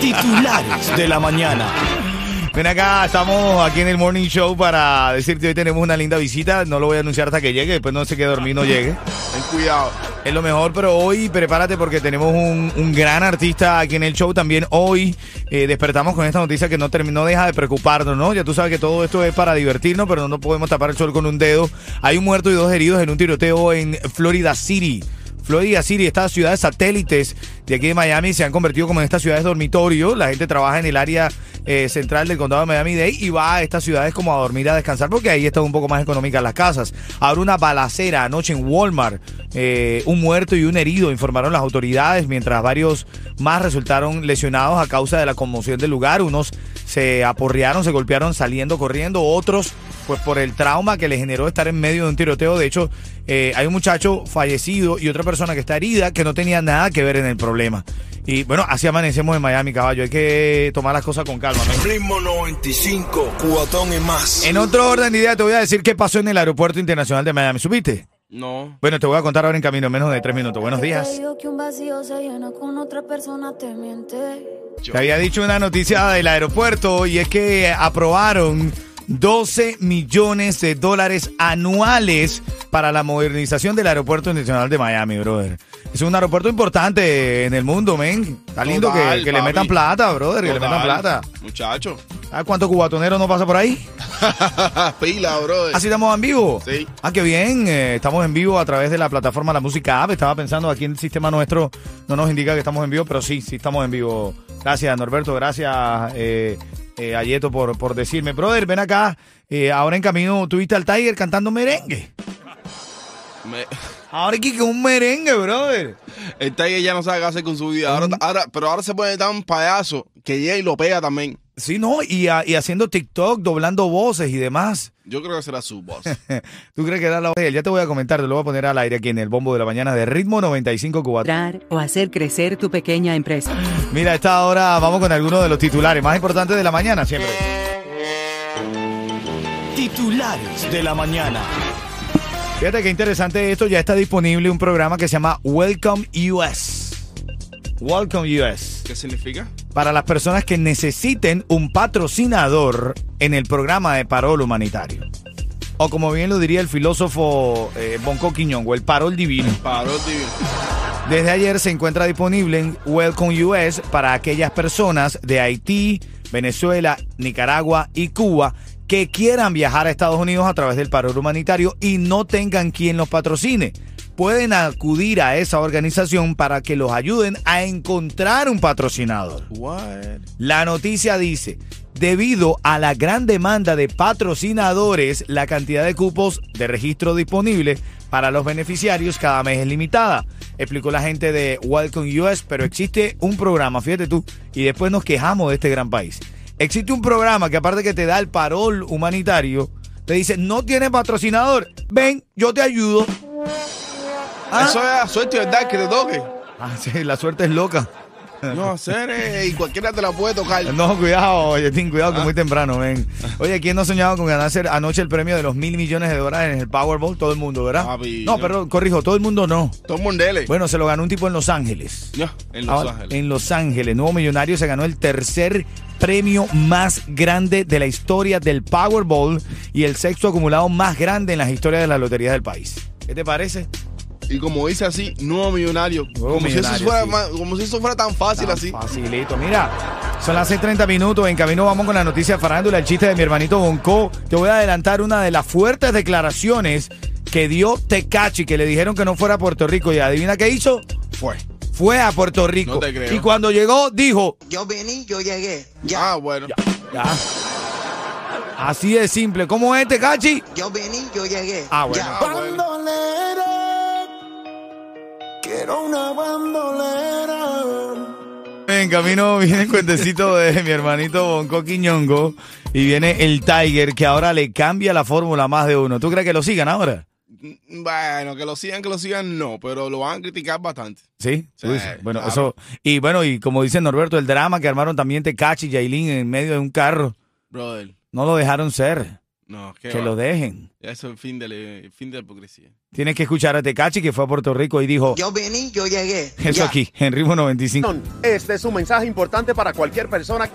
Titulares de la mañana. Ven acá, estamos aquí en el Morning Show para decirte hoy tenemos una linda visita. No lo voy a anunciar hasta que llegue, después no se quede dormir, no llegue. Ten cuidado. Es lo mejor, pero hoy prepárate porque tenemos un, un gran artista aquí en el show. También hoy eh, despertamos con esta noticia que no, terminó, no deja de preocuparnos, ¿no? Ya tú sabes que todo esto es para divertirnos, pero no podemos tapar el sol con un dedo. Hay un muerto y dos heridos en un tiroteo en Florida City. Florida City, estas ciudades satélites de aquí de Miami se han convertido como en estas ciudades dormitorio. La gente trabaja en el área eh, central del condado de Miami-Dade y va a estas ciudades como a dormir, a descansar, porque ahí están un poco más económicas las casas. Ahora una balacera anoche en Walmart, eh, un muerto y un herido, informaron las autoridades, mientras varios más resultaron lesionados a causa de la conmoción del lugar. Unos se aporrearon, se golpearon saliendo corriendo, otros pues por el trauma que le generó estar en medio de un tiroteo. De hecho, eh, hay un muchacho fallecido y otra persona que está herida que no tenía nada que ver en el problema. Y bueno, así amanecemos en Miami, caballo. Hay que tomar las cosas con calma. ¿no? Ritmo 95, cubatón y más. En otro orden de idea, te voy a decir qué pasó en el Aeropuerto Internacional de Miami. ¿Subiste? No. Bueno, te voy a contar ahora en camino, en menos de tres minutos. Buenos días. que un vacío se llena con otra persona te miente. Te había dicho una noticia del aeropuerto y es que aprobaron 12 millones de dólares anuales para la modernización del aeropuerto internacional de Miami, brother. Es un aeropuerto importante en el mundo, men. Está lindo que- Total, que, le metan plata, brother, que le metan plata. Muchacho. ¿Sabes cuántos cubatoneros no pasa por ahí? Pila, bro. Así estamos en vivo. Sí. Ah, qué bien. eh, estamos en vivo a través de la plataforma La Música App. Estaba pensando aquí en el sistema nuestro no nos indica que estamos en vivo, pero sí, sí estamos en vivo. Gracias, Norberto. Gracias, eh, eh, Ayeto, por, por decirme. Brother, ven acá. eh, ahora en camino tuviste al Tiger cantando merengue. Me- Ahora aquí con un merengue, brother. el Tiger ya no sabe qué hacer con su vida. Ahora, ahora, pero ahora se pone tan payaso que llega y lo pega también. Sí, ¿no? Y, y haciendo TikTok, doblando voces y demás. Yo creo que será su voz. ¿Tú crees que era la voz de él? Ya te voy a comentar, te lo voy a poner al aire aquí en el bombo de la mañana de ritmo 95 Cubatón. Lograr o hacer crecer tu pequeña empresa. Mira, a esta hora vamos con algunos de los titulares más importantes de la mañana siempre. Titulares de la mañana. Fíjate qué interesante esto, ya está disponible un programa que se llama Welcome US. Welcome US. ¿Qué significa? Para las personas que necesiten un patrocinador en el programa de parol humanitario. O como bien lo diría el filósofo eh, Bonco Quiñongo, el parol divino. Paró divino. Desde ayer se encuentra disponible en Welcome US para aquellas personas de Haití, Venezuela, Nicaragua y Cuba que quieran viajar a Estados Unidos a través del paro humanitario y no tengan quien los patrocine. Pueden acudir a esa organización para que los ayuden a encontrar un patrocinador. What? La noticia dice, debido a la gran demanda de patrocinadores, la cantidad de cupos de registro disponible para los beneficiarios cada mes es limitada. Explicó la gente de Welcome US, pero existe un programa, fíjate tú, y después nos quejamos de este gran país. Existe un programa que aparte que te da el parol humanitario, te dice, no tiene patrocinador, ven, yo te ayudo. Ah. Eso es suerte, ¿verdad? Que te toque. Ah, sí, la suerte es loca. No, hacer eh, y cualquiera te la puede tocar. No, cuidado, Yetín, cuidado Ah. que es muy temprano, ven. Oye, ¿quién no soñaba con ganarse anoche el premio de los mil millones de dólares en el Powerball? Todo el mundo, ¿verdad? Papi, no, yo- pero corrijo, todo el mundo no. Todo mundele. Bueno, se lo ganó un tipo en Los Ángeles. No, en Los Ahora, Ángeles. En Los Ángeles, nuevo millonario se ganó el tercer premio más grande de la historia del Powerball y el sexto acumulado más grande en las historias de las loterías del país. ¿Qué te parece? Y como dice así, nuevo millonario. Nuevo como, si eso millonario, fuera, sí. como si eso fuera tan fácil Tan así. Facilito. Mira, son las 6:30 minutos. En camino vamos con la noticia de farándula, el chiste de mi hermanito Bonco. Te voy a adelantar una de las fuertes declaraciones que dio Tecachi, que le dijeron que no fuera a Puerto Rico. Y adivina qué hizo. Fue. Fue a Puerto Rico. No te creo. Y cuando llegó, dijo. Yo vení, yo llegué. Ya. Ah, bueno. Ya. Así de simple. ¿Cómo es Tecachi? Yo vení, yo llegué. Ah, bueno. Ya. Ah, bueno. Una bandolera. En camino viene el cuentecito de mi hermanito Bonco Quiñongo. Y viene el Tiger, que ahora le cambia la fórmula a más de uno. ¿Tú crees que lo sigan ahora? Bueno, que lo sigan, que lo sigan, no, pero lo van a criticar bastante. Sí, Sí. Bueno, claro. eso. Y bueno, y como dice Norberto, el drama que armaron también Tecachi y Yailin en medio de un carro. Brother, No lo dejaron ser. no, que Que lo dejen. Eso es el fin de, la- el fin de la hipocresía. Tienes que escuchar a Tecachi que fue a Puerto Rico y dijo Yo vení, yo llegué. eso Ya. aquí, en ritmo 95. Este es un mensaje importante para cualquier persona.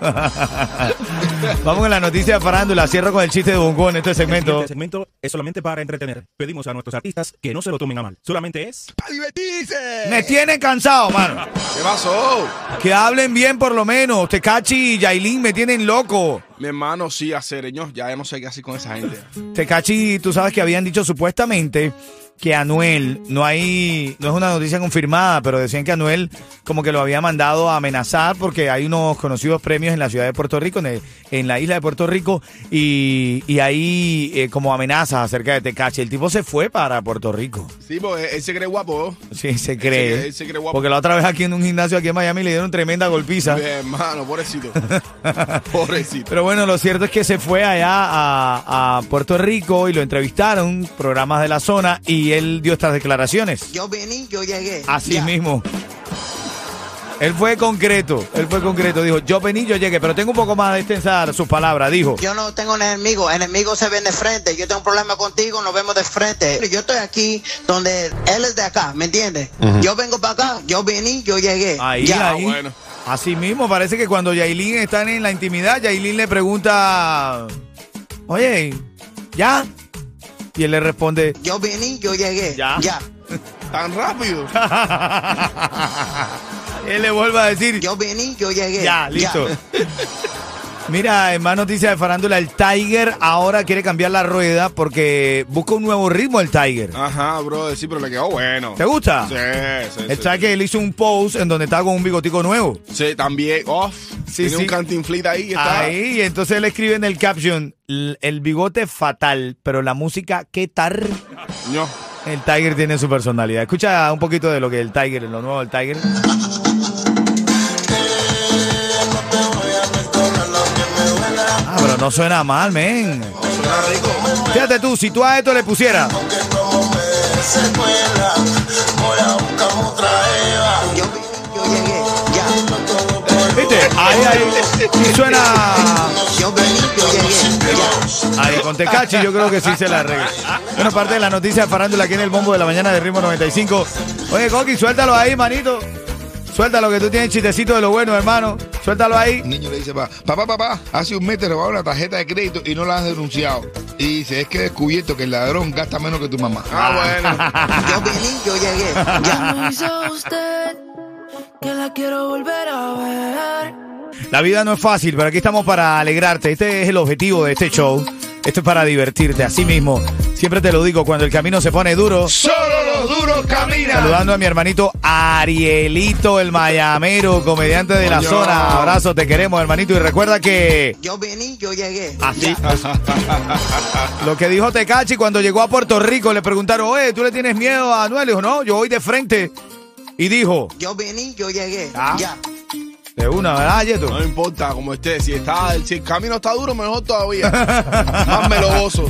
Vamos con la noticia de farándula. Cierro con el chiste de Bonco en este segmento. Este segmento es solamente para entretener. Pedimos a nuestros artistas que no se lo tomen a mal. Solamente es ¡A divertirse! Me tienen cansado, mano. ¿Qué pasó? Que hablen bien por lo menos. Tecachi y Yailin me tienen loco. Mi hermano sí hace señor, ya no sé qué hacer con esa gente. Tecachi, tú sabes que habían dicho supuestamente que Anuel, no hay, no es una noticia confirmada, pero decían que Anuel como que lo había mandado a amenazar porque hay unos conocidos premios en la ciudad de Puerto Rico, en, el- en la isla de Puerto Rico, y, y hay eh, como amenazas acerca de Tecachi. El tipo se fue para Puerto Rico. Sí, porque él se cree guapo. Sí, se Él cree. se- él se cree guapo. Porque la otra vez aquí en un gimnasio aquí en Miami le dieron tremenda golpiza. Hermano, pobrecito. pobrecito. Pero bueno, lo cierto es que se fue allá a, a Puerto Rico y lo entrevistaron, programas de la zona, y él dio estas declaraciones. Yo vení, yo llegué. Así Ya. mismo. Él fue concreto, él fue concreto, dijo, yo vení, yo llegué, pero tengo un poco más de extensar sus palabras, dijo. Yo no tengo un enemigo, enemigos se ven de frente. Yo tengo un problema contigo, nos vemos de frente. Yo estoy aquí donde él es de acá, ¿me entiendes? Yo vengo para acá, yo vení, yo llegué. Ahí, ya. ahí. bueno. Así mismo, parece que cuando Yailin están en la intimidad, Yailin le pregunta, oye, ¿ya? Y él le responde, Yo vení, yo llegué. Ya. Ya. Tan rápido. él le vuelve a decir, Yo vení, yo llegué. Ya, listo. Mira, en más noticias de farándula, el Tiger ahora quiere cambiar la rueda porque busca un nuevo ritmo el Tiger. Ajá, bro, sí, pero le quedó bueno. ¿Te gusta? Sí, sí, El sí. Tiger él hizo un post en donde estaba con un bigotico nuevo. Sí, también. Off. Sí, Tiene un cantinflita ahí. Está. Ahí, y entonces él escribe en el caption, "L- el bigote fatal, pero la música, ¿qué tal? No. El Tiger tiene su personalidad. Escucha un poquito de lo que el Tiger, lo nuevo del Tiger. No suena mal, men. Suena rico. Fíjate tú, si tú a esto le pusieras. ¿Viste? Ahí, ahí. Sí suena. Ahí, con Tecachi yo creo que sí se la arregla. Bueno, parte de la noticia de farándula aquí en el bombo de la mañana de Ritmo 95. Oye, Coqui, suéltalo ahí, manito. Suéltalo que tú tienes chistecito de lo bueno, hermano. Suéltalo ahí. El niño le dice, pa, papá, papá, hace un mes te robaron la tarjeta de crédito y no la has denunciado. Y dice, es que he descubierto que el ladrón gasta menos que tu mamá. Ah, bueno. Yo vení, yo llegué. Ya. Me dice usted que la quiero volver a ver. La vida no es fácil, pero aquí estamos para alegrarte. Este es el objetivo de este show. Esto es para divertirte. Así mismo, siempre te lo digo, cuando el camino se pone duro. Solo los duros caminan. Saludando a mi hermanito Arielito, el mayamero, comediante de la Coño. zona. Abrazo, te queremos, hermanito. Y recuerda que Yo vení, yo llegué. así, lo que dijo Tecachi cuando llegó a Puerto Rico, le preguntaron, oye, ¿tú le tienes miedo a Anuel? Dijo, no, yo voy de frente. Y dijo, Yo vení, yo llegué. Ah. Ya. De una, ¿verdad, Yeto? No importa como esté. Si, está, si el camino está duro, mejor todavía. Más me lo gozo.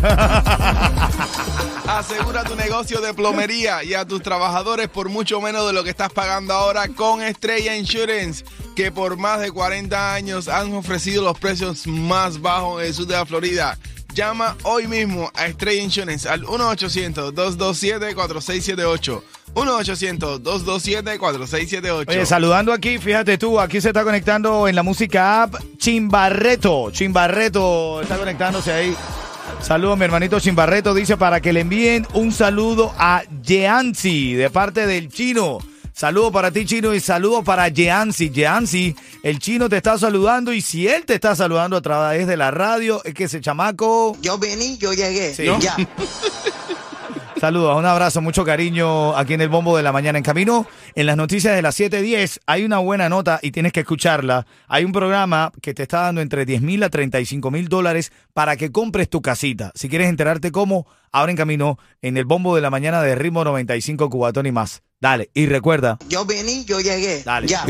Asegura tu negocio de plomería y a tus trabajadores por mucho menos de lo que estás pagando ahora con Estrella Insurance. que por más de 40 años han ofrecido los precios más bajos en el sur de la Florida. Llama hoy mismo a Estrella Insurance al 1-800-227-4678. 1-800-227-4678. Oye, saludando aquí, fíjate tú, aquí se está conectando en la música app Chimbarreto. Chimbarreto está conectándose ahí. Saludos, mi hermanito Chimbarreto. Dice para que le envíen un saludo a Yeansi de parte del chino. Saludo para ti, chino, y saludo para Yeansi. Yeansi, el chino te está saludando y si él te está saludando a través de la radio, es que ese chamaco. Yo vení, yo llegué. Sí. Ya. Saludos, un abrazo, mucho cariño aquí en el Bombo de la Mañana. En camino, en las noticias de las 7.10, hay una buena nota y tienes que escucharla. Hay un programa que te está dando entre 10 mil a 35 mil dólares para que compres tu casita. Si quieres enterarte cómo, ahora en camino, en el Bombo de la Mañana de Ritmo 95 Cubatón y más. Dale, y recuerda. Yo vení, yo llegué. Dale. Ya.